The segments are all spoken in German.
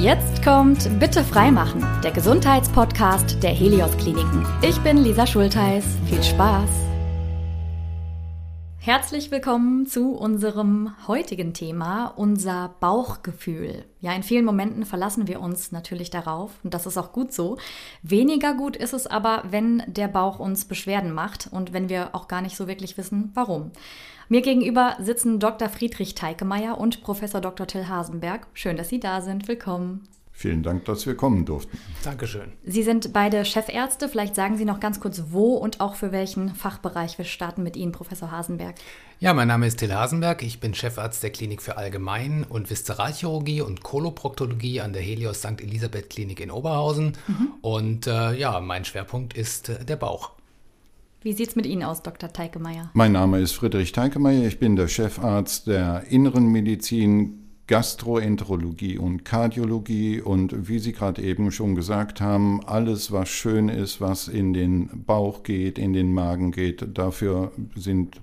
Jetzt kommt Bitte freimachen, der Gesundheitspodcast der Helios Kliniken. Ich bin Lisa Schultheiß. Viel Spaß! Herzlich willkommen zu unserem heutigen Thema, unser Bauchgefühl. Ja, in vielen Momenten verlassen wir uns natürlich darauf und das ist auch gut so. Weniger gut ist es aber, wenn der Bauch uns Beschwerden macht und wenn wir auch gar nicht so wirklich wissen, warum. Mir gegenüber sitzen Dr. Friedrich Teikemeyer und Professor Dr. Till Hasenberg. Schön, dass Sie da sind. Willkommen. Vielen Dank, dass wir kommen durften. Dankeschön. Sie sind beide Chefärzte. Vielleicht sagen Sie noch ganz kurz, wo und auch für welchen Fachbereich wir starten mit Ihnen, Professor Hasenberg. Ja, mein Name ist Till Hasenberg. Ich bin Chefarzt der Klinik für Allgemein- und Viszeralchirurgie und Koloproktologie an der Helios St. Elisabeth Klinik in Oberhausen. Mhm. Und äh, ja, mein Schwerpunkt ist äh, der Bauch. Wie sieht es mit Ihnen aus, Dr. Teikemeyer? Mein Name ist Friedrich Teikemeyer. Ich bin der Chefarzt der Inneren Medizin, Gastroenterologie und Kardiologie und wie Sie gerade eben schon gesagt haben, alles, was schön ist, was in den Bauch geht, in den Magen geht, dafür sind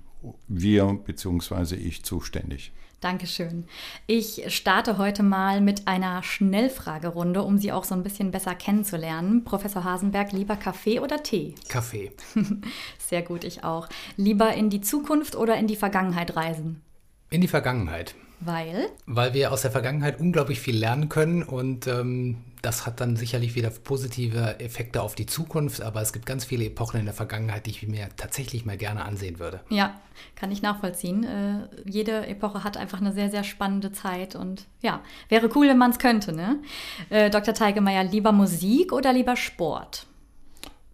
wir bzw. ich zuständig. Dankeschön. Ich starte heute mal mit einer Schnellfragerunde, um Sie auch so ein bisschen besser kennenzulernen. Professor Hasenberg, lieber Kaffee oder Tee? Kaffee. Sehr gut, ich auch. Lieber in die Zukunft oder in die Vergangenheit reisen? In die Vergangenheit. Weil? Weil wir aus der Vergangenheit unglaublich viel lernen können und ähm, das hat dann sicherlich wieder positive Effekte auf die Zukunft, aber es gibt ganz viele Epochen in der Vergangenheit, die ich mir tatsächlich mal gerne ansehen würde. Ja, kann ich nachvollziehen. Äh, jede Epoche hat einfach eine sehr, sehr spannende Zeit und ja, wäre cool, wenn man es könnte. Ne? Äh, Dr. Teigemeier, lieber Musik oder lieber Sport?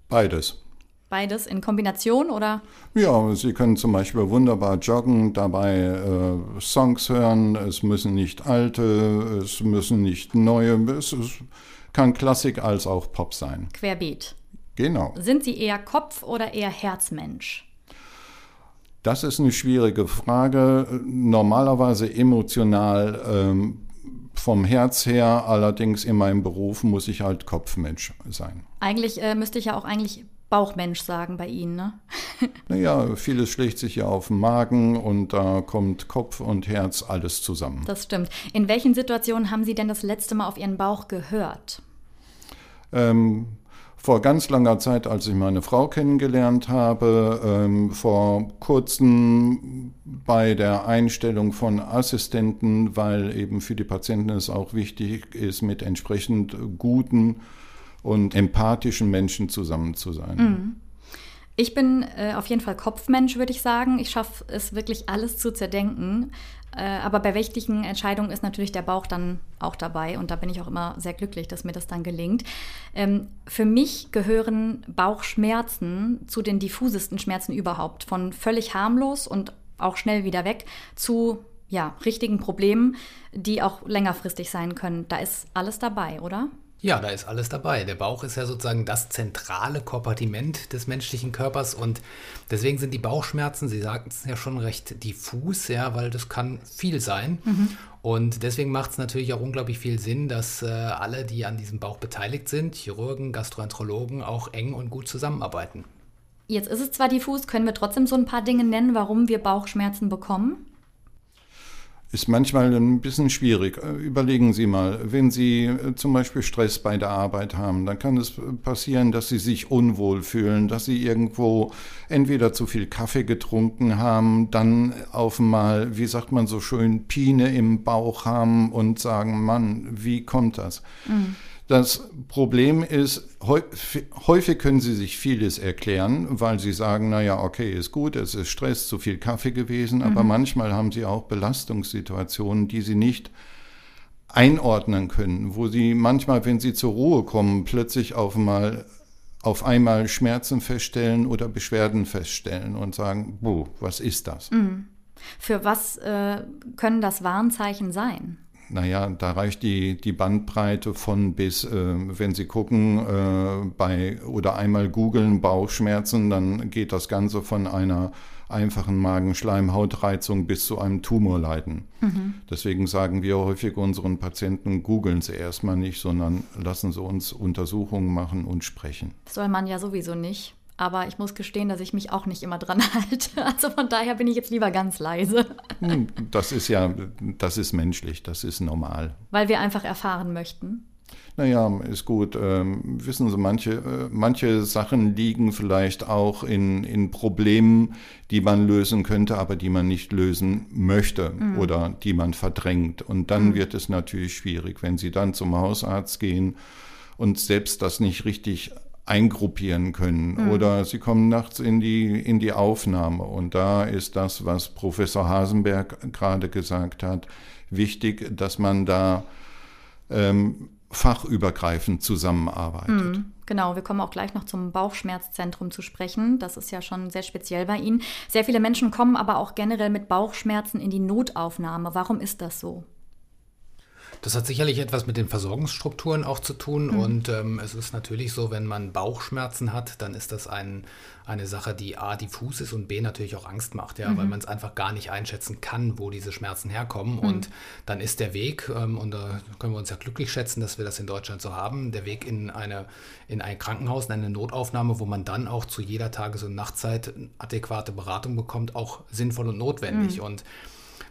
Beides. Beides in Kombination oder? Ja, Sie können zum Beispiel wunderbar joggen, dabei äh, Songs hören. Es müssen nicht alte, es müssen nicht neue. Es, es kann Klassik als auch Pop sein. Querbeet. Genau. Sind Sie eher Kopf- oder eher Herzmensch? Das ist eine schwierige Frage. Normalerweise emotional ähm, vom Herz her, allerdings in meinem Beruf muss ich halt Kopfmensch sein. Eigentlich äh, müsste ich ja auch eigentlich Bauchmensch sagen bei Ihnen, ne? naja, vieles schlägt sich ja auf den Magen und da kommt Kopf und Herz alles zusammen. Das stimmt. In welchen Situationen haben Sie denn das letzte Mal auf Ihren Bauch gehört? Ähm, vor ganz langer Zeit, als ich meine Frau kennengelernt habe, ähm, vor kurzem bei der Einstellung von Assistenten, weil eben für die Patienten es auch wichtig ist, mit entsprechend guten und empathischen Menschen zusammen zu sein. Mhm. Ich bin äh, auf jeden Fall Kopfmensch, würde ich sagen. Ich schaffe es wirklich alles zu zerdenken. Äh, aber bei wichtigen Entscheidungen ist natürlich der Bauch dann auch dabei. Und da bin ich auch immer sehr glücklich, dass mir das dann gelingt. Ähm, für mich gehören Bauchschmerzen zu den diffusesten Schmerzen überhaupt. Von völlig harmlos und auch schnell wieder weg zu ja, richtigen Problemen, die auch längerfristig sein können. Da ist alles dabei, oder? Ja, da ist alles dabei. Der Bauch ist ja sozusagen das zentrale Kompartiment des menschlichen Körpers und deswegen sind die Bauchschmerzen, Sie sagten es ja schon recht diffus, ja, weil das kann viel sein. Mhm. Und deswegen macht es natürlich auch unglaublich viel Sinn, dass äh, alle, die an diesem Bauch beteiligt sind, Chirurgen, Gastroenterologen, auch eng und gut zusammenarbeiten. Jetzt ist es zwar diffus, können wir trotzdem so ein paar Dinge nennen, warum wir Bauchschmerzen bekommen? Ist manchmal ein bisschen schwierig. Äh, überlegen Sie mal, wenn Sie äh, zum Beispiel Stress bei der Arbeit haben, dann kann es passieren, dass Sie sich unwohl fühlen, dass Sie irgendwo entweder zu viel Kaffee getrunken haben, dann auf mal, wie sagt man so schön, Pine im Bauch haben und sagen, Mann, wie kommt das? Mhm. Das Problem ist, häufig können Sie sich vieles erklären, weil Sie sagen, naja, okay, ist gut, es ist Stress, zu viel Kaffee gewesen, mhm. aber manchmal haben Sie auch Belastungssituationen, die Sie nicht einordnen können, wo Sie manchmal, wenn Sie zur Ruhe kommen, plötzlich auf einmal, auf einmal Schmerzen feststellen oder Beschwerden feststellen und sagen, boah, was ist das? Mhm. Für was äh, können das Warnzeichen sein? Naja, da reicht die, die Bandbreite von bis, äh, wenn Sie gucken, äh, bei oder einmal googeln Bauchschmerzen, dann geht das Ganze von einer einfachen Magenschleimhautreizung bis zu einem Tumor leiten. Mhm. Deswegen sagen wir häufig unseren Patienten, googeln Sie erstmal nicht, sondern lassen Sie uns Untersuchungen machen und sprechen. Das soll man ja sowieso nicht. Aber ich muss gestehen, dass ich mich auch nicht immer dran halte. Also von daher bin ich jetzt lieber ganz leise. Hm, das ist ja, das ist menschlich, das ist normal. Weil wir einfach erfahren möchten. Naja, ist gut. Ähm, wissen Sie, manche, äh, manche Sachen liegen vielleicht auch in, in Problemen, die man lösen könnte, aber die man nicht lösen möchte mhm. oder die man verdrängt. Und dann mhm. wird es natürlich schwierig, wenn Sie dann zum Hausarzt gehen und selbst das nicht richtig eingruppieren können. Mhm. Oder sie kommen nachts in die, in die Aufnahme. Und da ist das, was Professor Hasenberg gerade gesagt hat, wichtig, dass man da ähm, fachübergreifend zusammenarbeitet. Mhm, genau, wir kommen auch gleich noch zum Bauchschmerzzentrum zu sprechen. Das ist ja schon sehr speziell bei Ihnen. Sehr viele Menschen kommen aber auch generell mit Bauchschmerzen in die Notaufnahme. Warum ist das so? Das hat sicherlich etwas mit den Versorgungsstrukturen auch zu tun. Mhm. Und ähm, es ist natürlich so, wenn man Bauchschmerzen hat, dann ist das ein, eine Sache, die A, diffus ist und B, natürlich auch Angst macht, ja, mhm. weil man es einfach gar nicht einschätzen kann, wo diese Schmerzen herkommen. Mhm. Und dann ist der Weg, ähm, und da können wir uns ja glücklich schätzen, dass wir das in Deutschland so haben, der Weg in, eine, in ein Krankenhaus, in eine Notaufnahme, wo man dann auch zu jeder Tages- und Nachtzeit adäquate Beratung bekommt, auch sinnvoll und notwendig. Mhm. Und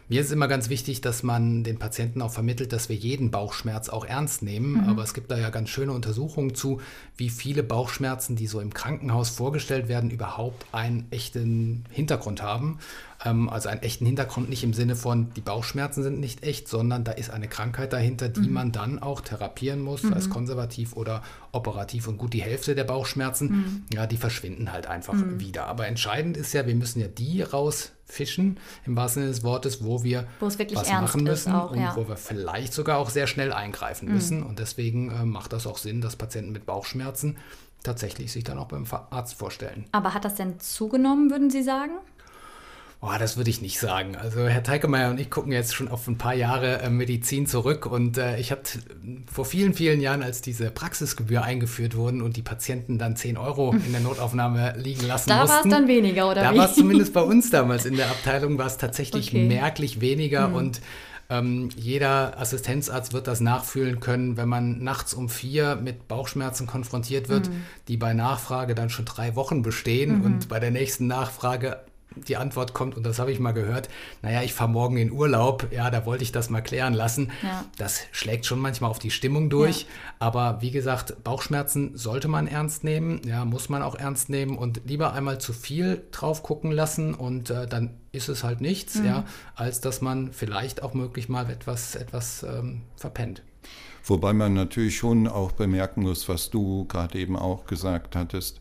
mir ist immer ganz wichtig, dass man den Patienten auch vermittelt, dass wir jeden Bauchschmerz auch ernst nehmen. Mhm. Aber es gibt da ja ganz schöne Untersuchungen zu, wie viele Bauchschmerzen, die so im Krankenhaus vorgestellt werden, überhaupt einen echten Hintergrund haben. Ähm, also einen echten Hintergrund nicht im Sinne von, die Bauchschmerzen sind nicht echt, sondern da ist eine Krankheit dahinter, die mhm. man dann auch therapieren muss, mhm. als konservativ oder operativ. Und gut, die Hälfte der Bauchschmerzen, mhm. ja, die verschwinden halt einfach mhm. wieder. Aber entscheidend ist ja, wir müssen ja die raus fischen, im wahrsten Sinne des Wortes, wo wir was machen müssen auch, und ja. wo wir vielleicht sogar auch sehr schnell eingreifen mhm. müssen. Und deswegen äh, macht das auch Sinn, dass Patienten mit Bauchschmerzen tatsächlich sich dann auch beim Arzt vorstellen. Aber hat das denn zugenommen, würden Sie sagen? Oh, das würde ich nicht sagen. Also Herr Teikemeyer und ich gucken jetzt schon auf ein paar Jahre äh, Medizin zurück und äh, ich habe vor vielen, vielen Jahren, als diese Praxisgebühr eingeführt wurden und die Patienten dann 10 Euro in der Notaufnahme liegen lassen da mussten. Da war es dann weniger, oder Da war es zumindest bei uns damals in der Abteilung, war es tatsächlich okay. merklich weniger mhm. und ähm, jeder Assistenzarzt wird das nachfühlen können, wenn man nachts um vier mit Bauchschmerzen konfrontiert wird, mhm. die bei Nachfrage dann schon drei Wochen bestehen mhm. und bei der nächsten Nachfrage die Antwort kommt, und das habe ich mal gehört, naja, ich fahre morgen in Urlaub, ja, da wollte ich das mal klären lassen. Ja. Das schlägt schon manchmal auf die Stimmung durch. Ja. Aber wie gesagt, Bauchschmerzen sollte man ernst nehmen, ja, muss man auch ernst nehmen und lieber einmal zu viel drauf gucken lassen und äh, dann ist es halt nichts, mhm. ja, als dass man vielleicht auch möglich mal etwas, etwas ähm, verpennt. Wobei man natürlich schon auch bemerken muss, was du gerade eben auch gesagt hattest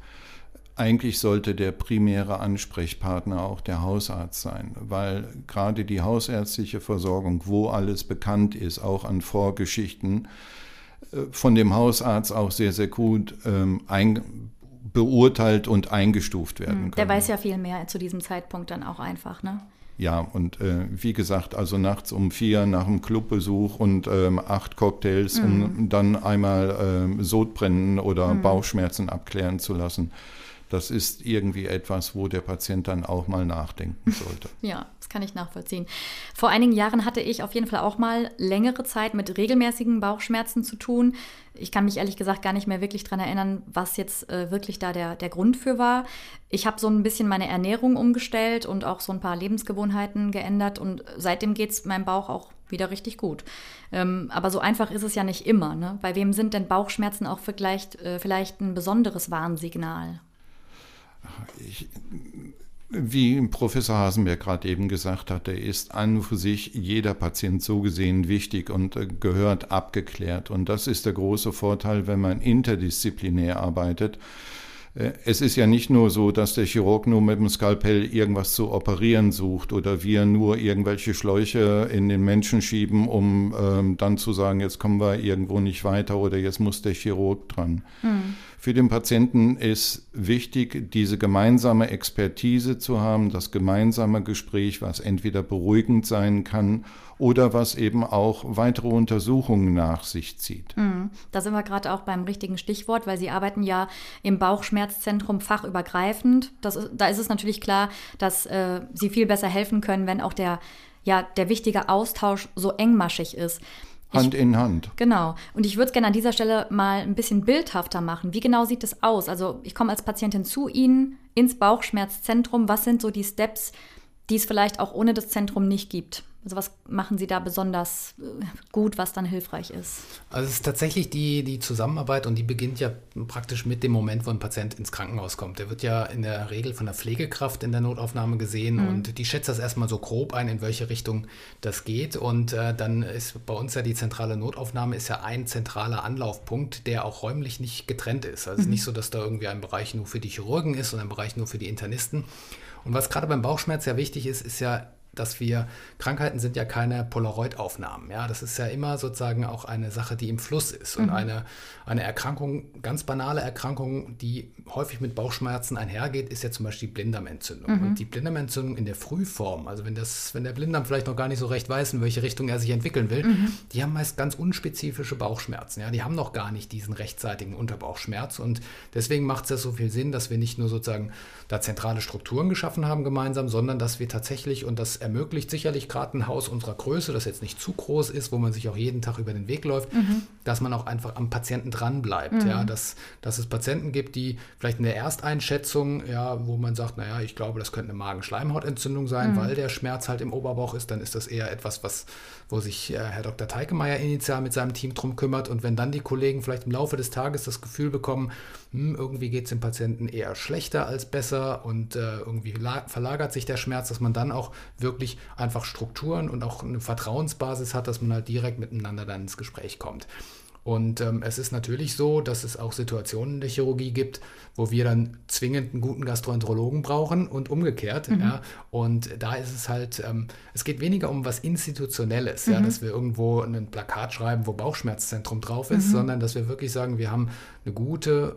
eigentlich sollte der primäre Ansprechpartner auch der Hausarzt sein, weil gerade die hausärztliche Versorgung, wo alles bekannt ist, auch an Vorgeschichten, äh, von dem Hausarzt auch sehr, sehr gut ähm, ein, beurteilt und eingestuft werden hm, kann. Der weiß ja viel mehr zu diesem Zeitpunkt dann auch einfach, ne? Ja, und äh, wie gesagt, also nachts um vier nach einem Clubbesuch und ähm, acht Cocktails, mhm. um dann einmal ähm, Sodbrennen oder mhm. Bauchschmerzen abklären zu lassen das ist irgendwie etwas, wo der Patient dann auch mal nachdenken sollte. ja, das kann ich nachvollziehen. Vor einigen Jahren hatte ich auf jeden Fall auch mal längere Zeit mit regelmäßigen Bauchschmerzen zu tun. Ich kann mich ehrlich gesagt gar nicht mehr wirklich daran erinnern, was jetzt äh, wirklich da der, der Grund für war. Ich habe so ein bisschen meine Ernährung umgestellt und auch so ein paar Lebensgewohnheiten geändert und seitdem geht es meinem Bauch auch wieder richtig gut. Ähm, aber so einfach ist es ja nicht immer. Ne? Bei wem sind denn Bauchschmerzen auch vielleicht, äh, vielleicht ein besonderes Warnsignal? Ich, wie Professor Hasenberg gerade eben gesagt hatte, ist an und für sich jeder Patient so gesehen wichtig und äh, gehört abgeklärt. Und das ist der große Vorteil, wenn man interdisziplinär arbeitet. Äh, es ist ja nicht nur so, dass der Chirurg nur mit dem Skalpell irgendwas zu operieren sucht oder wir nur irgendwelche Schläuche in den Menschen schieben, um ähm, dann zu sagen, jetzt kommen wir irgendwo nicht weiter oder jetzt muss der Chirurg dran. Mhm. Für den Patienten ist wichtig, diese gemeinsame Expertise zu haben, das gemeinsame Gespräch, was entweder beruhigend sein kann oder was eben auch weitere Untersuchungen nach sich zieht. Mhm. Da sind wir gerade auch beim richtigen Stichwort, weil Sie arbeiten ja im Bauchschmerzzentrum fachübergreifend. Ist, da ist es natürlich klar, dass äh, Sie viel besser helfen können, wenn auch der, ja, der wichtige Austausch so engmaschig ist. Hand ich, in Hand. Genau. Und ich würde es gerne an dieser Stelle mal ein bisschen bildhafter machen. Wie genau sieht es aus? Also ich komme als Patientin zu Ihnen ins Bauchschmerzzentrum. Was sind so die Steps, die es vielleicht auch ohne das Zentrum nicht gibt? Also was machen Sie da besonders äh, gut, was dann hilfreich ist? Also es ist tatsächlich die, die Zusammenarbeit und die beginnt ja praktisch mit dem Moment, wo ein Patient ins Krankenhaus kommt. Der wird ja in der Regel von der Pflegekraft in der Notaufnahme gesehen mhm. und die schätzt das erstmal so grob ein, in welche Richtung das geht. Und äh, dann ist bei uns ja die zentrale Notaufnahme ist ja ein zentraler Anlaufpunkt, der auch räumlich nicht getrennt ist. Also mhm. es ist nicht so, dass da irgendwie ein Bereich nur für die Chirurgen ist und ein Bereich nur für die Internisten. Und was gerade beim Bauchschmerz ja wichtig ist, ist ja dass wir, Krankheiten sind ja keine Polaroid-Aufnahmen. Ja? Das ist ja immer sozusagen auch eine Sache, die im Fluss ist. Und mhm. eine, eine Erkrankung, ganz banale Erkrankung, die häufig mit Bauchschmerzen einhergeht, ist ja zum Beispiel die Blinddarmentzündung. Mhm. Und die Blinddarmentzündung in der Frühform, also wenn, das, wenn der Blinddarm vielleicht noch gar nicht so recht weiß, in welche Richtung er sich entwickeln will, mhm. die haben meist ganz unspezifische Bauchschmerzen. Ja? Die haben noch gar nicht diesen rechtzeitigen Unterbauchschmerz. Und deswegen macht es ja so viel Sinn, dass wir nicht nur sozusagen da zentrale Strukturen geschaffen haben gemeinsam, sondern dass wir tatsächlich, und das ermöglicht sicherlich gerade ein Haus unserer Größe, das jetzt nicht zu groß ist, wo man sich auch jeden Tag über den Weg läuft, mhm. dass man auch einfach am Patienten dran bleibt. Mhm. Ja, dass, dass es Patienten gibt, die vielleicht in der Ersteinschätzung, ja, wo man sagt, naja, ich glaube, das könnte eine Magenschleimhautentzündung sein, mhm. weil der Schmerz halt im Oberbauch ist, dann ist das eher etwas, was, wo sich äh, Herr Dr. Teikemeyer initial mit seinem Team drum kümmert. Und wenn dann die Kollegen vielleicht im Laufe des Tages das Gefühl bekommen, hm, irgendwie geht es dem Patienten eher schlechter als besser und äh, irgendwie verlagert sich der Schmerz, dass man dann auch wirklich einfach Strukturen und auch eine Vertrauensbasis hat, dass man halt direkt miteinander dann ins Gespräch kommt. Und ähm, es ist natürlich so, dass es auch Situationen in der Chirurgie gibt, wo wir dann zwingend einen guten Gastroenterologen brauchen und umgekehrt. Mhm. Ja. Und da ist es halt, ähm, es geht weniger um was Institutionelles, mhm. ja, dass wir irgendwo ein Plakat schreiben, wo Bauchschmerzzentrum drauf ist, mhm. sondern dass wir wirklich sagen, wir haben eine gute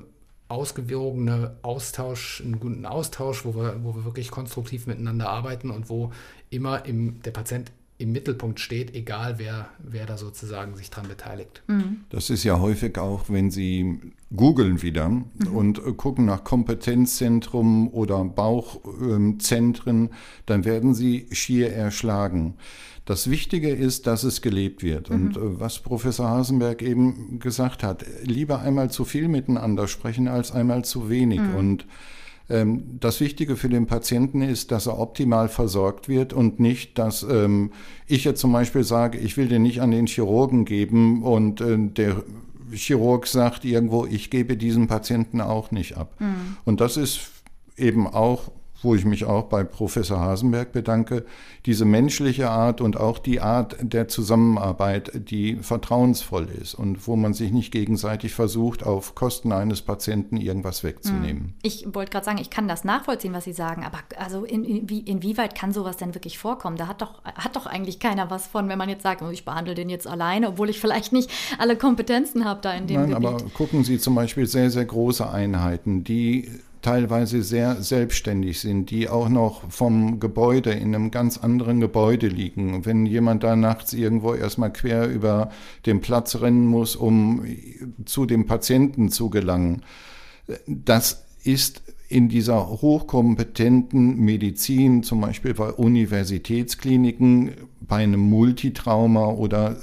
ausgewogene Austausch, einen guten Austausch, wo wir, wo wir wirklich konstruktiv miteinander arbeiten und wo immer im, der Patient im Mittelpunkt steht, egal wer, wer da sozusagen sich dran beteiligt. Mhm. Das ist ja häufig auch, wenn Sie googeln wieder mhm. und gucken nach Kompetenzzentrum oder Bauchzentren, dann werden Sie schier erschlagen. Das Wichtige ist, dass es gelebt wird. Mhm. Und äh, was Professor Hasenberg eben gesagt hat, lieber einmal zu viel miteinander sprechen als einmal zu wenig. Mhm. Und das Wichtige für den Patienten ist, dass er optimal versorgt wird und nicht, dass ähm, ich jetzt zum Beispiel sage, ich will den nicht an den Chirurgen geben und äh, der Chirurg sagt irgendwo, ich gebe diesen Patienten auch nicht ab. Mhm. Und das ist eben auch wo ich mich auch bei Professor Hasenberg bedanke, diese menschliche Art und auch die Art der Zusammenarbeit, die vertrauensvoll ist und wo man sich nicht gegenseitig versucht, auf Kosten eines Patienten irgendwas wegzunehmen. Hm. Ich wollte gerade sagen, ich kann das nachvollziehen, was Sie sagen, aber also in, in, inwieweit kann sowas denn wirklich vorkommen? Da hat doch, hat doch eigentlich keiner was von, wenn man jetzt sagt, oh, ich behandle den jetzt alleine, obwohl ich vielleicht nicht alle Kompetenzen habe da in dem Nein, Gebiet. aber gucken Sie zum Beispiel sehr, sehr große Einheiten, die teilweise sehr selbstständig sind, die auch noch vom Gebäude in einem ganz anderen Gebäude liegen. Wenn jemand da nachts irgendwo erstmal quer über den Platz rennen muss, um zu dem Patienten zu gelangen, das ist in dieser hochkompetenten Medizin, zum Beispiel bei Universitätskliniken, bei einem Multitrauma oder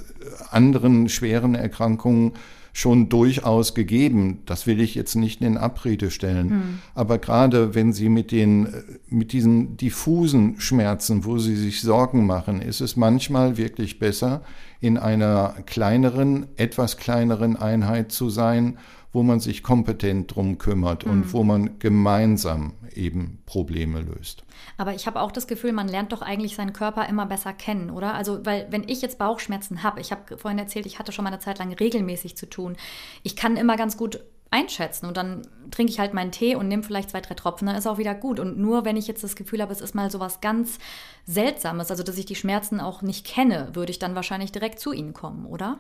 anderen schweren Erkrankungen schon durchaus gegeben. Das will ich jetzt nicht in Abrede stellen. Mhm. Aber gerade wenn Sie mit den, mit diesen diffusen Schmerzen, wo Sie sich Sorgen machen, ist es manchmal wirklich besser, in einer kleineren, etwas kleineren Einheit zu sein, wo man sich kompetent drum kümmert mhm. und hm. wo man gemeinsam eben Probleme löst. Aber ich habe auch das Gefühl, man lernt doch eigentlich seinen Körper immer besser kennen, oder? Also, weil wenn ich jetzt Bauchschmerzen habe, ich habe vorhin erzählt, ich hatte schon mal eine Zeit lang regelmäßig zu tun. Ich kann immer ganz gut einschätzen und dann trinke ich halt meinen Tee und nehme vielleicht zwei, drei Tropfen, dann ist auch wieder gut. Und nur wenn ich jetzt das Gefühl habe, es ist mal so was ganz Seltsames, also dass ich die Schmerzen auch nicht kenne, würde ich dann wahrscheinlich direkt zu Ihnen kommen, oder?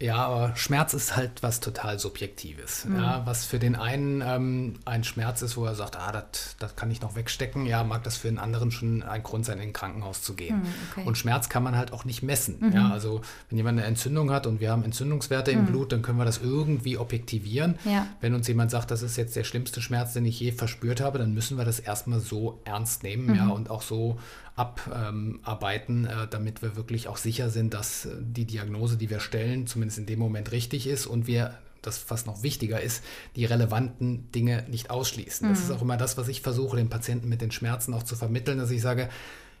Ja, aber Schmerz ist halt was total Subjektives. Mhm. Ja, was für den einen ähm, ein Schmerz ist, wo er sagt, ah, das kann ich noch wegstecken, ja, mag das für den anderen schon ein Grund sein, in ein Krankenhaus zu gehen. Mhm, okay. Und Schmerz kann man halt auch nicht messen. Mhm. Ja, also wenn jemand eine Entzündung hat und wir haben Entzündungswerte im mhm. Blut, dann können wir das irgendwie objektivieren. Ja. Wenn uns jemand sagt, das ist jetzt der schlimmste Schmerz, den ich je verspürt habe, dann müssen wir das erstmal so ernst nehmen, ja, mhm. und auch so abarbeiten, äh, damit wir wirklich auch sicher sind, dass äh, die Diagnose, die wir stellen, zumindest in dem Moment richtig ist und wir das fast noch wichtiger ist, die relevanten Dinge nicht ausschließen. Das ist mhm. auch immer das, was ich versuche, den Patienten mit den Schmerzen auch zu vermitteln, dass ich sage,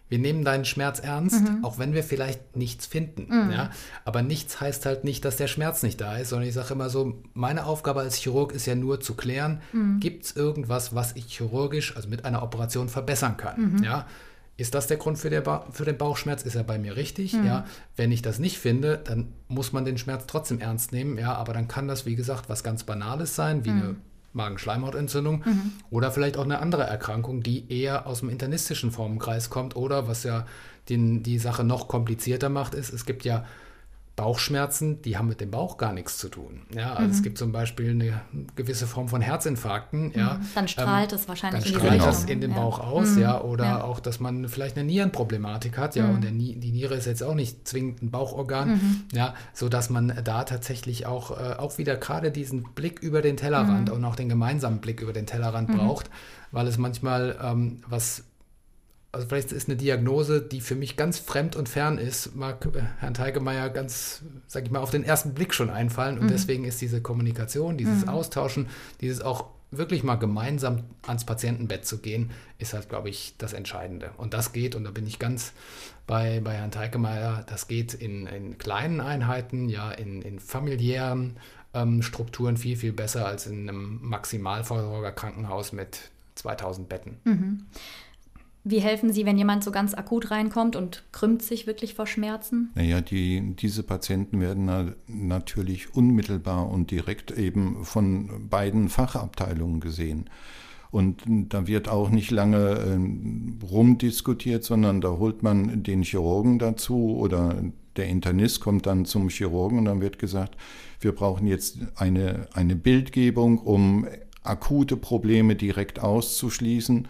wir nehmen deinen Schmerz ernst, mhm. auch wenn wir vielleicht nichts finden. Mhm. Ja? Aber nichts heißt halt nicht, dass der Schmerz nicht da ist, sondern ich sage immer so, meine Aufgabe als Chirurg ist ja nur zu klären, mhm. gibt es irgendwas, was ich chirurgisch, also mit einer Operation verbessern kann. Mhm. Ja? Ist das der Grund für, der für den Bauchschmerz? Ist er bei mir richtig? Mhm. Ja. Wenn ich das nicht finde, dann muss man den Schmerz trotzdem ernst nehmen. Ja, aber dann kann das, wie gesagt, was ganz Banales sein, wie mhm. eine Magenschleimhautentzündung mhm. oder vielleicht auch eine andere Erkrankung, die eher aus dem internistischen Formenkreis kommt oder was ja den, die Sache noch komplizierter macht, ist, es gibt ja Bauchschmerzen, die haben mit dem Bauch gar nichts zu tun. Ja, also mhm. es gibt zum Beispiel eine gewisse Form von Herzinfarkten. Mhm. Ja, dann strahlt ähm, es wahrscheinlich dann in strahlt das in den ja. Bauch aus, mhm. ja, oder ja. auch, dass man vielleicht eine Nierenproblematik hat, ja, mhm. und der, die Niere ist jetzt auch nicht zwingend ein Bauchorgan, mhm. ja, so dass man da tatsächlich auch, äh, auch wieder gerade diesen Blick über den Tellerrand mhm. und auch den gemeinsamen Blick über den Tellerrand braucht, weil es manchmal ähm, was also vielleicht ist eine Diagnose, die für mich ganz fremd und fern ist, mag äh, Herrn Teigemeier ganz, sag ich mal, auf den ersten Blick schon einfallen. Und mhm. deswegen ist diese Kommunikation, dieses mhm. Austauschen, dieses auch wirklich mal gemeinsam ans Patientenbett zu gehen, ist halt, glaube ich, das Entscheidende. Und das geht, und da bin ich ganz bei, bei Herrn Teikemeyer, das geht in, in kleinen Einheiten, ja, in, in familiären ähm, Strukturen viel, viel besser als in einem Maximalversorger-Krankenhaus mit 2000 Betten. Mhm. Wie helfen Sie, wenn jemand so ganz akut reinkommt und krümmt sich wirklich vor Schmerzen? Naja, die, diese Patienten werden na, natürlich unmittelbar und direkt eben von beiden Fachabteilungen gesehen. Und da wird auch nicht lange äh, rumdiskutiert, sondern da holt man den Chirurgen dazu oder der Internist kommt dann zum Chirurgen und dann wird gesagt, wir brauchen jetzt eine, eine Bildgebung, um akute Probleme direkt auszuschließen.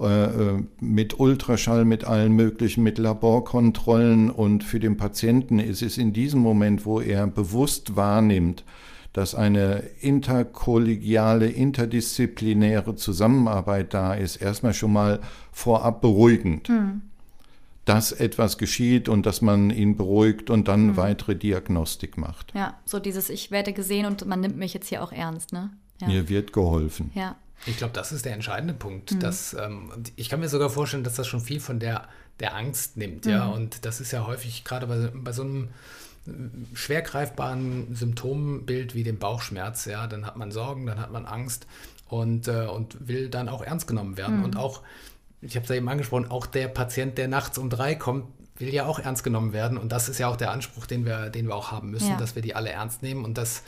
Äh, äh, mit Ultraschall, mit allen möglichen, mit Laborkontrollen. Und für den Patienten ist es in diesem Moment, wo er bewusst wahrnimmt, dass eine interkollegiale, interdisziplinäre Zusammenarbeit da ist, erstmal schon mal vorab beruhigend. Hm. Dass etwas geschieht und dass man ihn beruhigt und dann hm. weitere Diagnostik macht. Ja, so dieses Ich werde gesehen und man nimmt mich jetzt hier auch ernst, ne? Ja. Mir wird geholfen. Ja. Ich glaube, das ist der entscheidende Punkt. Mhm. Dass, ähm, ich kann mir sogar vorstellen, dass das schon viel von der, der Angst nimmt. Mhm. Ja? Und das ist ja häufig gerade bei, bei so einem äh, schwer greifbaren Symptombild wie dem Bauchschmerz, ja, dann hat man Sorgen, dann hat man Angst und, äh, und will dann auch ernst genommen werden. Mhm. Und auch, ich habe es ja eben angesprochen, auch der Patient, der nachts um drei kommt, will ja auch ernst genommen werden. Und das ist ja auch der Anspruch, den wir, den wir auch haben müssen, ja. dass wir die alle ernst nehmen und dass,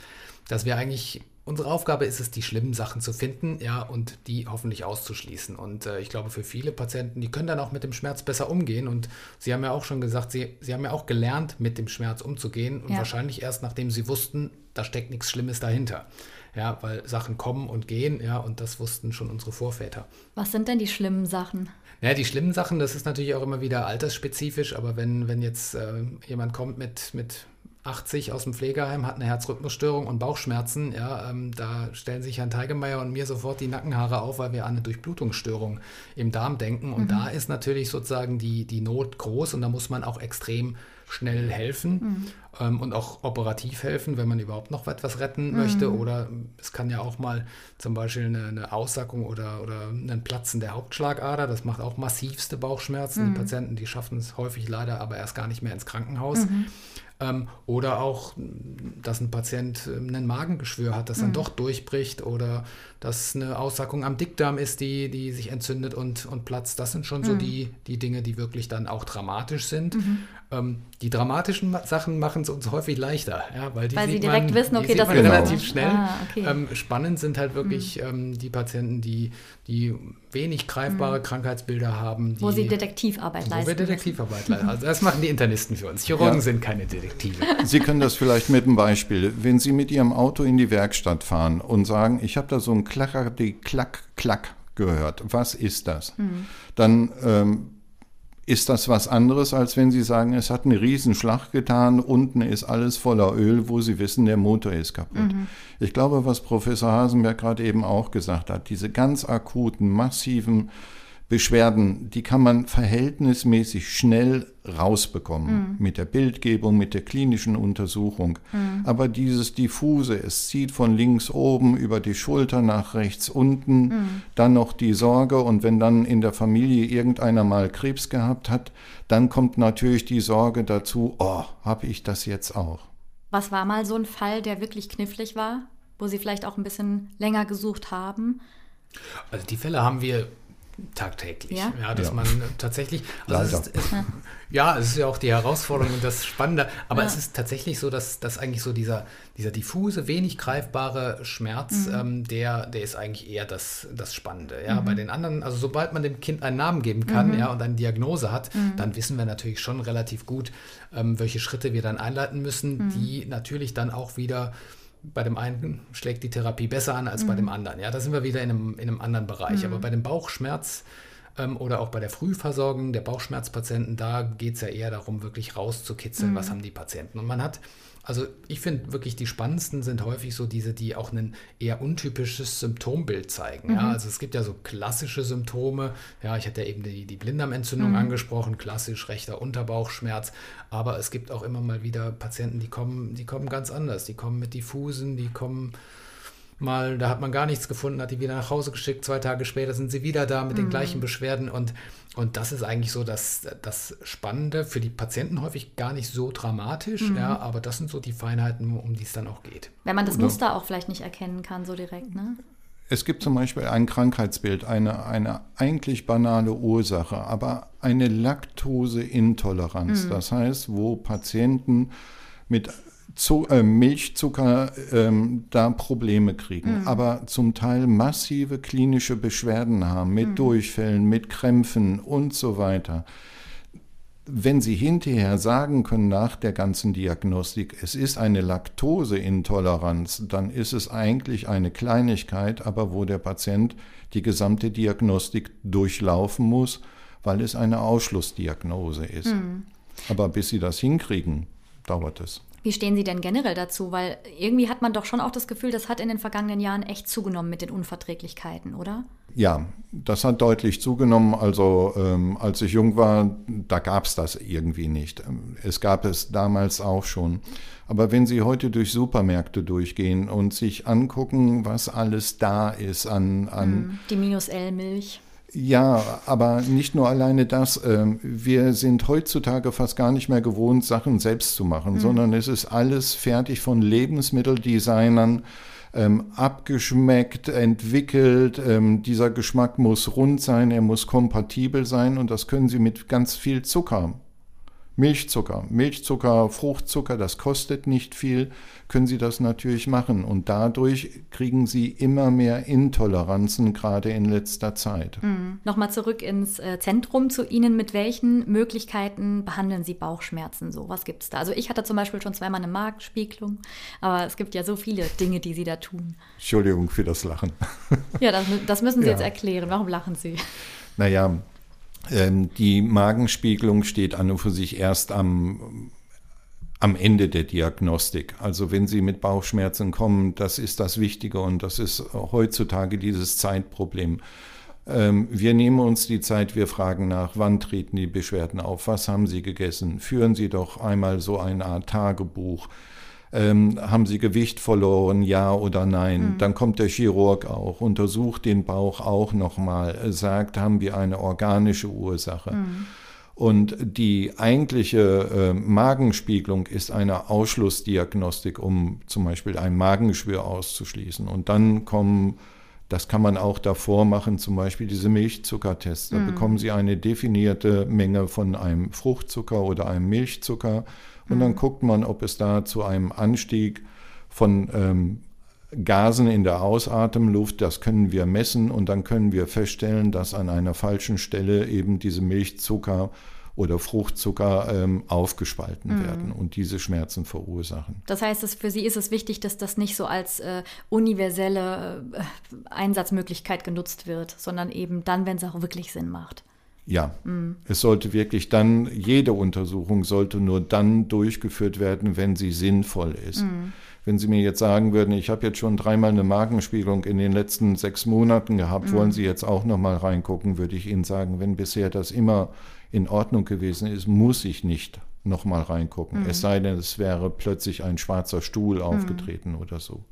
dass wir eigentlich unsere Aufgabe ist es, die schlimmen Sachen zu finden, ja, und die hoffentlich auszuschließen. Und äh, ich glaube, für viele Patienten, die können dann auch mit dem Schmerz besser umgehen. Und Sie haben ja auch schon gesagt, Sie, Sie haben ja auch gelernt, mit dem Schmerz umzugehen. Und ja. wahrscheinlich erst nachdem Sie wussten, da steckt nichts Schlimmes dahinter. Ja, weil Sachen kommen und gehen, ja, und das wussten schon unsere Vorväter. Was sind denn die schlimmen Sachen? Ja, die schlimmen Sachen, das ist natürlich auch immer wieder altersspezifisch, aber wenn, wenn jetzt äh, jemand kommt mit, mit 80 aus dem Pflegeheim, hat eine Herzrhythmusstörung und Bauchschmerzen. Ja, ähm, da stellen sich Herrn Teigemeier und mir sofort die Nackenhaare auf, weil wir an eine Durchblutungsstörung im Darm denken. Und mhm. da ist natürlich sozusagen die, die Not groß und da muss man auch extrem schnell helfen mhm. Ähm, und auch operativ helfen, wenn man überhaupt noch etwas retten mhm. möchte. Oder es kann ja auch mal zum Beispiel eine, eine Aussackung oder, oder ein Platzen der Hauptschlagader. Das macht auch massivste Bauchschmerzen. Die mhm. Patienten, die schaffen es häufig leider aber erst gar nicht mehr ins Krankenhaus. Mhm. Ähm, oder auch, dass ein Patient ähm, ein Magengeschwür hat, das dann mhm. doch durchbricht oder dass eine Aussackung am Dickdarm ist, die, die sich entzündet und, und platzt. Das sind schon mhm. so die, die Dinge, die wirklich dann auch dramatisch sind. Mhm. Ähm, die dramatischen Sachen machen es uns häufig leichter, ja, weil die weil sie direkt man, wissen, okay, das ist relativ schnell. Ah, okay. ähm, spannend sind halt wirklich mhm. ähm, die Patienten, die, die wenig greifbare mhm. Krankheitsbilder haben. Die, wo sie Detektivarbeit leisten. Wo wir Detektivarbeit leisten. Also das machen die Internisten für uns. Chirurgen ja. sind keine Detektive. Sie können das vielleicht mit einem Beispiel. Wenn Sie mit Ihrem Auto in die Werkstatt fahren und sagen, ich habe da so ein Klacker, die Klack, Klack gehört. Was ist das? Mhm. Dann ähm, ist das was anderes, als wenn Sie sagen, es hat einen Riesenschlag getan, unten ist alles voller Öl, wo Sie wissen, der Motor ist kaputt. Mhm. Ich glaube, was Professor Hasenberg gerade eben auch gesagt hat, diese ganz akuten, massiven Beschwerden, die kann man verhältnismäßig schnell rausbekommen mhm. mit der Bildgebung, mit der klinischen Untersuchung. Mhm. Aber dieses diffuse, es zieht von links oben über die Schulter nach rechts unten, mhm. dann noch die Sorge und wenn dann in der Familie irgendeiner mal Krebs gehabt hat, dann kommt natürlich die Sorge dazu, oh, habe ich das jetzt auch. Was war mal so ein Fall, der wirklich knifflig war, wo Sie vielleicht auch ein bisschen länger gesucht haben? Also die Fälle haben wir tagtäglich. Ja, ja dass ja. man tatsächlich. Also es ist, es, ja, es ist ja auch die Herausforderung und das Spannende. Aber ja. es ist tatsächlich so, dass, dass eigentlich so dieser, dieser diffuse, wenig greifbare Schmerz, mhm. ähm, der, der ist eigentlich eher das, das Spannende. Ja, mhm. bei den anderen, also sobald man dem Kind einen Namen geben kann, mhm. ja, und eine Diagnose hat, mhm. dann wissen wir natürlich schon relativ gut, ähm, welche Schritte wir dann einleiten müssen, mhm. die natürlich dann auch wieder bei dem einen schlägt die Therapie besser an als mhm. bei dem anderen. Ja, da sind wir wieder in einem, in einem anderen Bereich. Mhm. Aber bei dem Bauchschmerz ähm, oder auch bei der Frühversorgung der Bauchschmerzpatienten, da geht es ja eher darum, wirklich rauszukitzeln, mhm. was haben die Patienten. Und man hat also ich finde wirklich die spannendsten sind häufig so diese, die auch ein eher untypisches Symptombild zeigen. Mhm. Ja, also es gibt ja so klassische Symptome. Ja, ich hatte ja eben die, die Blinddarmentzündung mhm. angesprochen, klassisch rechter Unterbauchschmerz. Aber es gibt auch immer mal wieder Patienten, die kommen, die kommen ganz anders. Die kommen mit diffusen, die kommen mal, da hat man gar nichts gefunden, hat die wieder nach Hause geschickt, zwei Tage später sind sie wieder da mit mhm. den gleichen Beschwerden und, und das ist eigentlich so das, das Spannende, für die Patienten häufig gar nicht so dramatisch, mhm. ja, aber das sind so die Feinheiten, um die es dann auch geht. Wenn man das Muster auch vielleicht nicht erkennen kann, so direkt, ne? Es gibt zum Beispiel ein Krankheitsbild, eine, eine eigentlich banale Ursache, aber eine Laktoseintoleranz. Mhm. Das heißt, wo Patienten mit zu, äh, Milchzucker ähm, da Probleme kriegen, mhm. aber zum Teil massive klinische Beschwerden haben mit mhm. Durchfällen, mit Krämpfen und so weiter. Wenn Sie hinterher sagen können nach der ganzen Diagnostik, es ist eine Laktoseintoleranz, dann ist es eigentlich eine Kleinigkeit, aber wo der Patient die gesamte Diagnostik durchlaufen muss, weil es eine Ausschlussdiagnose ist. Mhm. Aber bis Sie das hinkriegen, dauert es. Wie stehen Sie denn generell dazu? Weil irgendwie hat man doch schon auch das Gefühl, das hat in den vergangenen Jahren echt zugenommen mit den Unverträglichkeiten, oder? Ja, das hat deutlich zugenommen. Also ähm, als ich jung war, da gab es das irgendwie nicht. Es gab es damals auch schon. Aber wenn Sie heute durch Supermärkte durchgehen und sich angucken, was alles da ist an... an hm, Die Minus-L-Milch. Ja, aber nicht nur alleine das. Ähm, wir sind heutzutage fast gar nicht mehr gewohnt, Sachen selbst zu machen, mhm. sondern es ist alles fertig von Lebensmitteldesignern ähm, abgeschmeckt, entwickelt. Ähm, dieser Geschmack muss rund sein, er muss kompatibel sein und das können Sie mit ganz viel Zucker Milchzucker, Milchzucker, Fruchtzucker, das kostet nicht viel, können Sie das natürlich machen. Und dadurch kriegen Sie immer mehr Intoleranzen, gerade in letzter Zeit. Mhm. Nochmal zurück ins äh, Zentrum zu Ihnen. Mit welchen Möglichkeiten behandeln Sie Bauchschmerzen so? Was gibt es da? Also ich hatte zum Beispiel schon zweimal eine Magenspiegelung, aber es gibt ja so viele Dinge, die Sie da tun. Entschuldigung für das Lachen. Ja, das, das müssen Sie ja. jetzt erklären. Warum lachen Sie? Naja, die Magenspiegelung steht an und für sich erst am, am Ende der Diagnostik. Also wenn Sie mit Bauchschmerzen kommen, das ist das Wichtige und das ist heutzutage dieses Zeitproblem. Ähm, wir nehmen uns die Zeit, wir fragen nach, wann treten die Beschwerden auf, was haben Sie gegessen, führen Sie doch einmal so eine Art Tagebuch ähm, haben sie Gewicht verloren, ja oder nein. Mhm. Dann kommt der Chirurg auch, untersucht den Bauch auch nochmal, sagt, haben wir eine organische Ursache. Mhm. Und die eigentliche äh, Magenspiegelung ist eine Ausschlussdiagnostik, um zum Beispiel ein Magengeschwür auszuschließen. Und dann kommen, das kann man auch davor machen, zum Beispiel diese Milchzuckertests. Da mhm. bekommen Sie eine definierte Menge von einem Fruchtzucker oder einem Milchzucker und dann mhm. guckt man, ob es da zu einem Anstieg von ähm, Gasen in der Ausatemluft, das können wir messen und dann können wir feststellen, dass an einer falschen Stelle eben diese Milchzucker oder Fruchtzucker ähm, aufgespalten mhm. werden und diese Schmerzen verursachen. Das heißt, dass für Sie ist es wichtig, dass das nicht so als äh, universelle äh, Einsatzmöglichkeit genutzt wird, sondern eben dann, wenn es auch wirklich Sinn macht. Ja, mhm. es sollte wirklich dann, jede Untersuchung sollte nur dann durchgeführt werden, wenn sie sinnvoll ist. Mhm. Wenn Sie mir jetzt sagen würden, ich habe jetzt schon dreimal eine Magenspiegelung in den letzten sechs Monaten gehabt, mhm. wollen Sie jetzt auch nochmal reingucken, würde ich Ihnen sagen, wenn bisher das immer in Ordnung gewesen ist, muss ich nicht nochmal reingucken. Es sei denn, es wäre plötzlich ein schwarzer Stuhl aufgetreten oder so.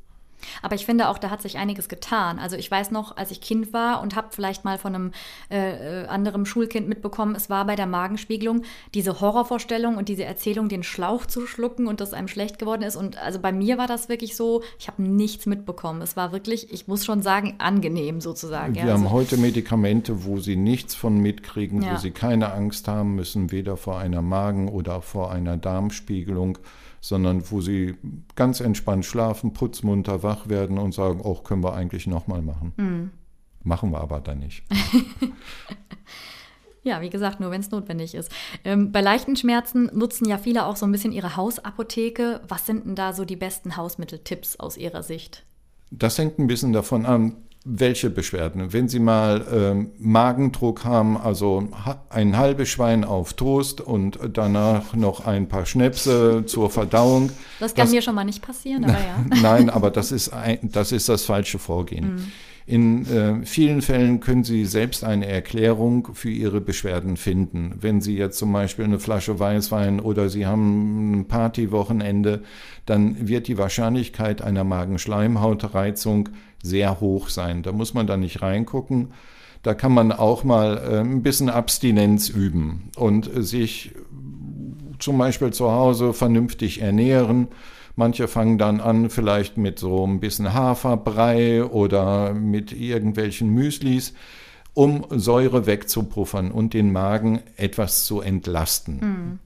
Aber ich finde auch, da hat sich einiges getan. Also ich weiß noch, als ich Kind war und habe vielleicht mal von einem äh, äh, anderen Schulkind mitbekommen, es war bei der Magenspiegelung diese Horrorvorstellung und diese Erzählung, den Schlauch zu schlucken und dass einem schlecht geworden ist. Und also bei mir war das wirklich so, ich habe nichts mitbekommen. Es war wirklich, ich muss schon sagen, angenehm sozusagen. Wir ja, haben also, heute Medikamente, wo sie nichts von mitkriegen, ja. wo sie keine Angst haben müssen, weder vor einer Magen- oder vor einer Darmspiegelung sondern wo sie ganz entspannt schlafen, putzmunter wach werden und sagen, oh, können wir eigentlich nochmal machen. Mhm. Machen wir aber dann nicht. Ja, wie gesagt, nur wenn es notwendig ist. Ähm, bei leichten Schmerzen nutzen ja viele auch so ein bisschen ihre Hausapotheke. Was sind denn da so die besten Hausmitteltipps aus Ihrer Sicht? Das hängt ein bisschen davon an, welche Beschwerden? Wenn Sie mal ähm, Magendruck haben, also ein halbes Schwein auf Toast und danach noch ein paar Schnäpse zur Verdauung. Das kann das, mir schon mal nicht passieren, aber ja. Nein, aber das ist, ein, das, ist das falsche Vorgehen. Mhm. In äh, vielen Fällen können Sie selbst eine Erklärung für Ihre Beschwerden finden. Wenn Sie jetzt zum Beispiel eine Flasche Weißwein oder Sie haben ein Partywochenende, dann wird die Wahrscheinlichkeit einer Magenschleimhautreizung sehr hoch sein. Da muss man dann nicht reingucken. Da kann man auch mal äh, ein bisschen Abstinenz üben und sich zum Beispiel zu Hause vernünftig ernähren Manche fangen dann an vielleicht mit so ein bisschen Haferbrei oder mit irgendwelchen Müslis, um Säure wegzupuffern und den Magen etwas zu entlasten. Mhm.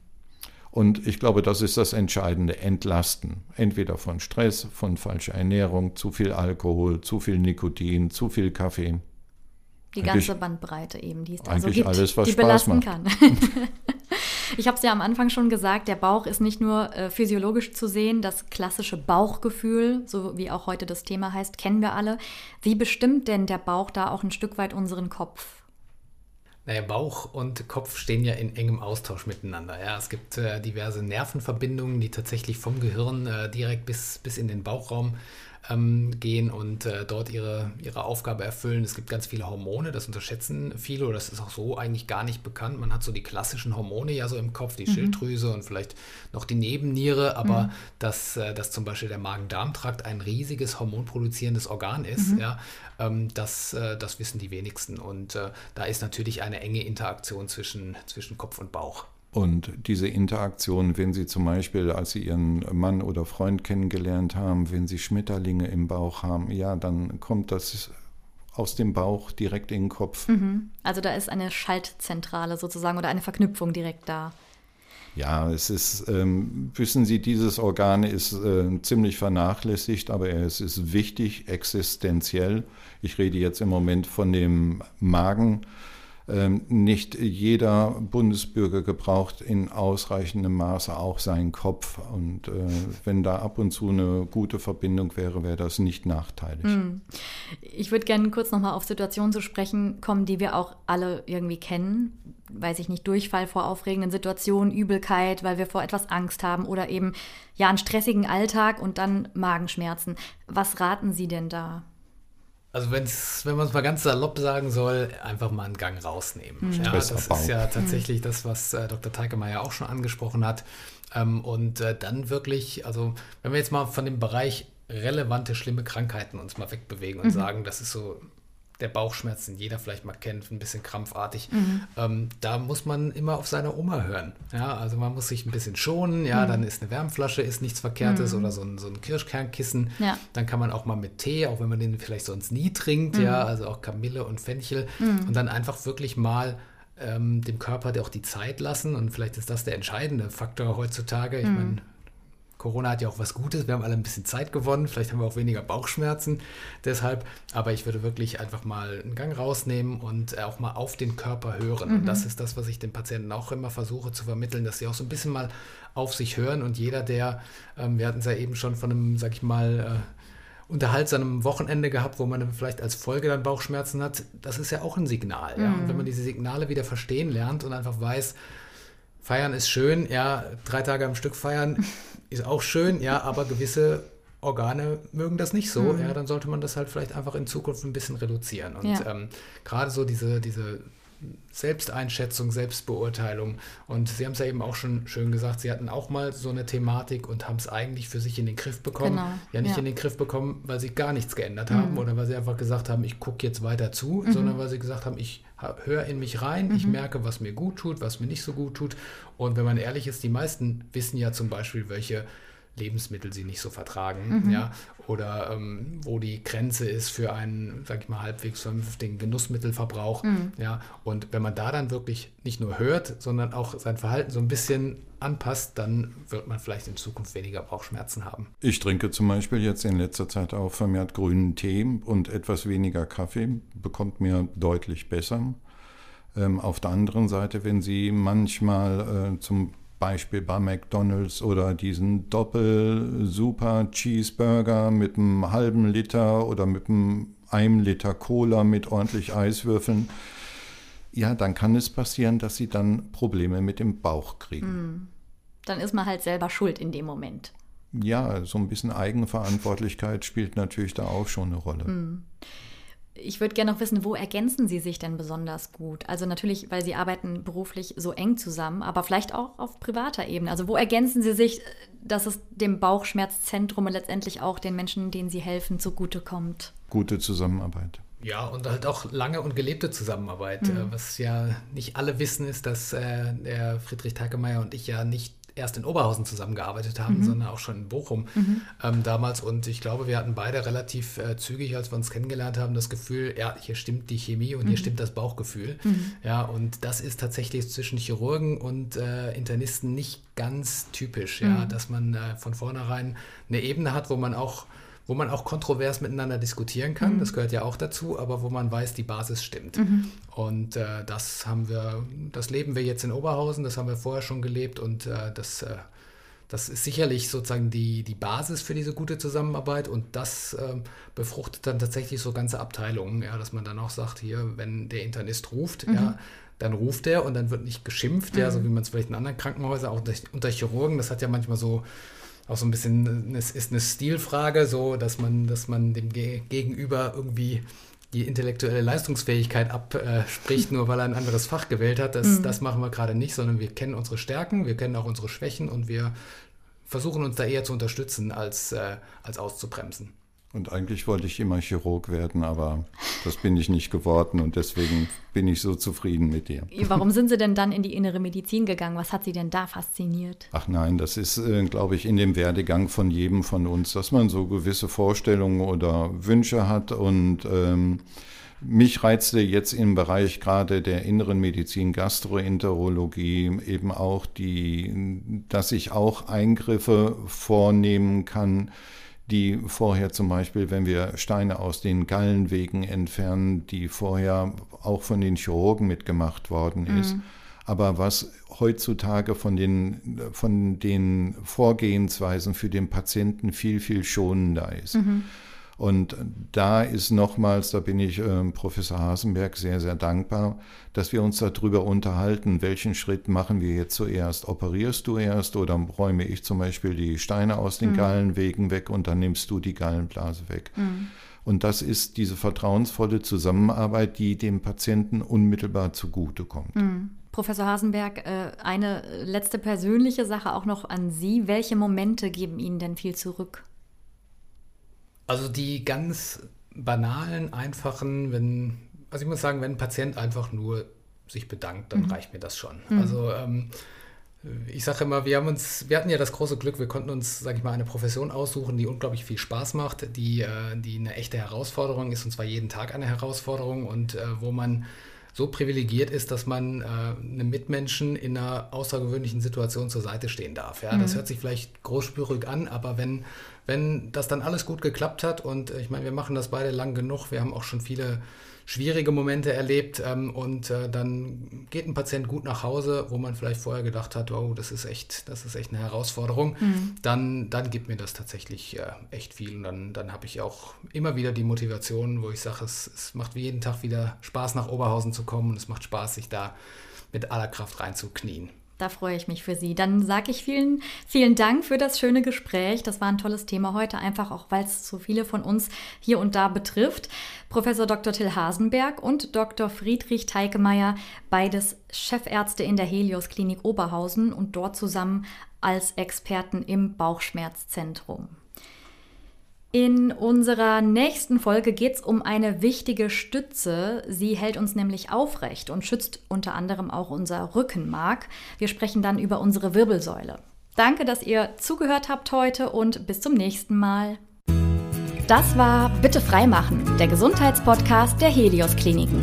Und ich glaube, das ist das Entscheidende, entlasten. Entweder von Stress, von falscher Ernährung, zu viel Alkohol, zu viel Nikotin, zu viel Kaffee. Die ganze Bandbreite eben, die es da so gibt, alles, was die Spaß belasten macht. kann. ich habe es ja am Anfang schon gesagt, der Bauch ist nicht nur äh, physiologisch zu sehen, das klassische Bauchgefühl, so wie auch heute das Thema heißt, kennen wir alle. Wie bestimmt denn der Bauch da auch ein Stück weit unseren Kopf? Naja, Bauch und Kopf stehen ja in engem Austausch miteinander. Ja, es gibt äh, diverse Nervenverbindungen, die tatsächlich vom Gehirn äh, direkt bis, bis in den Bauchraum ähm, gehen und äh, dort ihre, ihre Aufgabe erfüllen. Es gibt ganz viele Hormone, das unterschätzen viele oder das ist auch so eigentlich gar nicht bekannt. Man hat so die klassischen Hormone ja so im Kopf, die mhm. Schilddrüse und vielleicht noch die Nebenniere, aber mhm. dass, äh, dass zum Beispiel der Magen-Darm-Trakt ein riesiges hormonproduzierendes Organ ist, mhm. ja, ähm, das, äh, das wissen die wenigsten. Und äh, da ist natürlich eine enge Interaktion zwischen, zwischen Kopf und Bauch. Und diese Interaktion, wenn Sie zum Beispiel, als Sie Ihren Mann oder Freund kennengelernt haben, wenn Sie Schmetterlinge im Bauch haben, ja, dann kommt das aus dem Bauch direkt in den Kopf. Mhm. Also da ist eine Schaltzentrale sozusagen oder eine Verknüpfung direkt da. Ja, es ist, ähm, wissen Sie, dieses Organ ist äh, ziemlich vernachlässigt, aber es ist wichtig, existenziell. Ich rede jetzt im Moment von dem Magen nicht jeder Bundesbürger gebraucht in ausreichendem Maße auch seinen Kopf. Und äh, wenn da ab und zu eine gute Verbindung wäre, wäre das nicht nachteilig. Hm. Ich würde gerne kurz nochmal auf Situationen zu sprechen kommen, die wir auch alle irgendwie kennen. Weiß ich nicht, Durchfall vor aufregenden Situationen, Übelkeit, weil wir vor etwas Angst haben oder eben ja einen stressigen Alltag und dann Magenschmerzen. Was raten Sie denn da? Also wenn's, wenn man es mal ganz salopp sagen soll, einfach mal einen Gang rausnehmen. Mhm. Ja, das ist ja tatsächlich mhm. das, was äh, Dr. Teikemeyer auch schon angesprochen hat. Ähm, und äh, dann wirklich, also wenn wir jetzt mal von dem Bereich relevante, schlimme Krankheiten uns mal wegbewegen und mhm. sagen, das ist so der Bauchschmerz, den jeder vielleicht mal kennt, ein bisschen krampfartig, mhm. ähm, da muss man immer auf seine Oma hören. Ja, also man muss sich ein bisschen schonen, ja, mhm. dann ist eine Wärmflasche, ist nichts Verkehrtes mhm. oder so ein, so ein Kirschkernkissen. Ja. Dann kann man auch mal mit Tee, auch wenn man den vielleicht sonst nie trinkt, ja, mhm. also auch Kamille und Fenchel mhm. und dann einfach wirklich mal ähm, dem Körper auch die Zeit lassen und vielleicht ist das der entscheidende Faktor heutzutage. Ich mhm. meine, Corona hat ja auch was Gutes. Wir haben alle ein bisschen Zeit gewonnen. Vielleicht haben wir auch weniger Bauchschmerzen deshalb. Aber ich würde wirklich einfach mal einen Gang rausnehmen und auch mal auf den Körper hören. Mhm. Und das ist das, was ich den Patienten auch immer versuche zu vermitteln, dass sie auch so ein bisschen mal auf sich hören. Und jeder, der, ähm, wir hatten es ja eben schon von einem, sag ich mal, äh, unterhaltsamen Wochenende gehabt, wo man vielleicht als Folge dann Bauchschmerzen hat, das ist ja auch ein Signal. Mhm. Ja? Und wenn man diese Signale wieder verstehen lernt und einfach weiß, Feiern ist schön, ja, drei Tage am Stück feiern ist auch schön, ja, aber gewisse Organe mögen das nicht so, mhm. ja, dann sollte man das halt vielleicht einfach in Zukunft ein bisschen reduzieren. Und ja. ähm, gerade so diese, diese Selbsteinschätzung, Selbstbeurteilung. Und Sie haben es ja eben auch schon schön gesagt, Sie hatten auch mal so eine Thematik und haben es eigentlich für sich in den Griff bekommen. Genau. Ja, nicht ja. in den Griff bekommen, weil Sie gar nichts geändert haben mhm. oder weil Sie einfach gesagt haben, ich gucke jetzt weiter zu, mhm. sondern weil Sie gesagt haben, ich höre in mich rein, mhm. ich merke, was mir gut tut, was mir nicht so gut tut. Und wenn man ehrlich ist, die meisten wissen ja zum Beispiel, welche Lebensmittel sie nicht so vertragen, mhm. ja, oder ähm, wo die Grenze ist für einen, sag ich mal, halbwegs vernünftigen Genussmittelverbrauch, mhm. ja, und wenn man da dann wirklich nicht nur hört, sondern auch sein Verhalten so ein bisschen anpasst, dann wird man vielleicht in Zukunft weniger Bauchschmerzen haben. Ich trinke zum Beispiel jetzt in letzter Zeit auch vermehrt grünen Tee und etwas weniger Kaffee, bekommt mir deutlich besser. Ähm, auf der anderen Seite, wenn Sie manchmal äh, zum Beispiel bei McDonald's oder diesen Doppel-Super-Cheeseburger mit einem halben Liter oder mit einem einem Liter Cola mit ordentlich Eiswürfeln. Ja, dann kann es passieren, dass sie dann Probleme mit dem Bauch kriegen. Hm. Dann ist man halt selber schuld in dem Moment. Ja, so ein bisschen Eigenverantwortlichkeit spielt natürlich da auch schon eine Rolle. Hm. Ich würde gerne noch wissen, wo ergänzen Sie sich denn besonders gut? Also natürlich, weil Sie arbeiten beruflich so eng zusammen, aber vielleicht auch auf privater Ebene. Also wo ergänzen Sie sich, dass es dem Bauchschmerzzentrum und letztendlich auch den Menschen, denen Sie helfen, zugutekommt? Gute Zusammenarbeit. Ja, und halt auch lange und gelebte Zusammenarbeit. Mhm. Was ja nicht alle wissen, ist, dass äh, der Friedrich Takemeyer und ich ja nicht erst in Oberhausen zusammengearbeitet haben, mhm. sondern auch schon in Bochum mhm. ähm, damals. Und ich glaube, wir hatten beide relativ äh, zügig, als wir uns kennengelernt haben, das Gefühl, ja, hier stimmt die Chemie und mhm. hier stimmt das Bauchgefühl. Mhm. Ja, und das ist tatsächlich zwischen Chirurgen und äh, Internisten nicht ganz typisch, ja, mhm. dass man äh, von vornherein eine Ebene hat, wo man auch wo man auch kontrovers miteinander diskutieren kann, mhm. das gehört ja auch dazu, aber wo man weiß, die Basis stimmt. Mhm. Und äh, das haben wir, das leben wir jetzt in Oberhausen, das haben wir vorher schon gelebt und äh, das, äh, das ist sicherlich sozusagen die, die Basis für diese gute Zusammenarbeit und das ähm, befruchtet dann tatsächlich so ganze Abteilungen, ja, dass man dann auch sagt, hier, wenn der Internist ruft, mhm. ja, dann ruft er und dann wird nicht geschimpft, ja, so mhm. wie man es vielleicht in anderen Krankenhäusern, auch unter, unter Chirurgen, das hat ja manchmal so auch so ein bisschen, es ist eine Stilfrage, so dass man, dass man dem Gegenüber irgendwie die intellektuelle Leistungsfähigkeit abspricht, nur weil er ein anderes Fach gewählt hat. Das, mhm. das machen wir gerade nicht, sondern wir kennen unsere Stärken, wir kennen auch unsere Schwächen und wir versuchen uns da eher zu unterstützen, als, äh, als auszubremsen. Und eigentlich wollte ich immer Chirurg werden, aber das bin ich nicht geworden und deswegen bin ich so zufrieden mit dir. Warum sind Sie denn dann in die innere Medizin gegangen? Was hat Sie denn da fasziniert? Ach nein, das ist, äh, glaube ich, in dem Werdegang von jedem von uns, dass man so gewisse Vorstellungen oder Wünsche hat und ähm, mich reizte jetzt im Bereich gerade der inneren Medizin, Gastroenterologie eben auch die, dass ich auch Eingriffe vornehmen kann, die vorher zum Beispiel, wenn wir Steine aus den Gallenwegen entfernen, die vorher auch von den Chirurgen mitgemacht worden ist. Mhm. Aber was heutzutage von den, von den Vorgehensweisen für den Patienten viel, viel schonender ist. Mhm. Und da ist nochmals, da bin ich äh, Professor Hasenberg sehr, sehr dankbar, dass wir uns darüber unterhalten, welchen Schritt machen wir jetzt zuerst. Operierst du erst oder räume ich zum Beispiel die Steine aus den mhm. Gallenwegen weg und dann nimmst du die Gallenblase weg. Mhm. Und das ist diese vertrauensvolle Zusammenarbeit, die dem Patienten unmittelbar zugutekommt. Mhm. Professor Hasenberg, äh, eine letzte persönliche Sache auch noch an Sie. Welche Momente geben Ihnen denn viel zurück? Also die ganz banalen, einfachen, wenn, also ich muss sagen, wenn ein Patient einfach nur sich bedankt, dann mhm. reicht mir das schon. Mhm. Also ähm, ich sage immer, wir haben uns, wir hatten ja das große Glück, wir konnten uns, sage ich mal, eine Profession aussuchen, die unglaublich viel Spaß macht, die, äh, die eine echte Herausforderung ist, und zwar jeden Tag eine Herausforderung und äh, wo man so privilegiert ist, dass man äh, einem Mitmenschen in einer außergewöhnlichen Situation zur Seite stehen darf. Ja, mhm. das hört sich vielleicht großspürig an, aber wenn wenn das dann alles gut geklappt hat und äh, ich meine, wir machen das beide lang genug, wir haben auch schon viele schwierige Momente erlebt ähm, und äh, dann geht ein Patient gut nach Hause, wo man vielleicht vorher gedacht hat, oh, das ist echt, das ist echt eine Herausforderung, mhm. dann, dann gibt mir das tatsächlich äh, echt viel und dann, dann habe ich auch immer wieder die Motivation, wo ich sage, es, es macht wie jeden Tag wieder Spaß nach Oberhausen zu kommen und es macht Spaß, sich da mit aller Kraft reinzuknien. Da freue ich mich für Sie. Dann sage ich vielen, vielen Dank für das schöne Gespräch. Das war ein tolles Thema heute, einfach auch, weil es so viele von uns hier und da betrifft. Professor Dr. Till Hasenberg und Dr. Friedrich Teikemeyer, beides Chefärzte in der Helios Klinik Oberhausen und dort zusammen als Experten im Bauchschmerzzentrum. In unserer nächsten Folge geht es um eine wichtige Stütze. Sie hält uns nämlich aufrecht und schützt unter anderem auch unser Rückenmark. Wir sprechen dann über unsere Wirbelsäule. Danke, dass ihr zugehört habt heute und bis zum nächsten Mal. Das war Bitte freimachen, der Gesundheitspodcast der Helios Kliniken.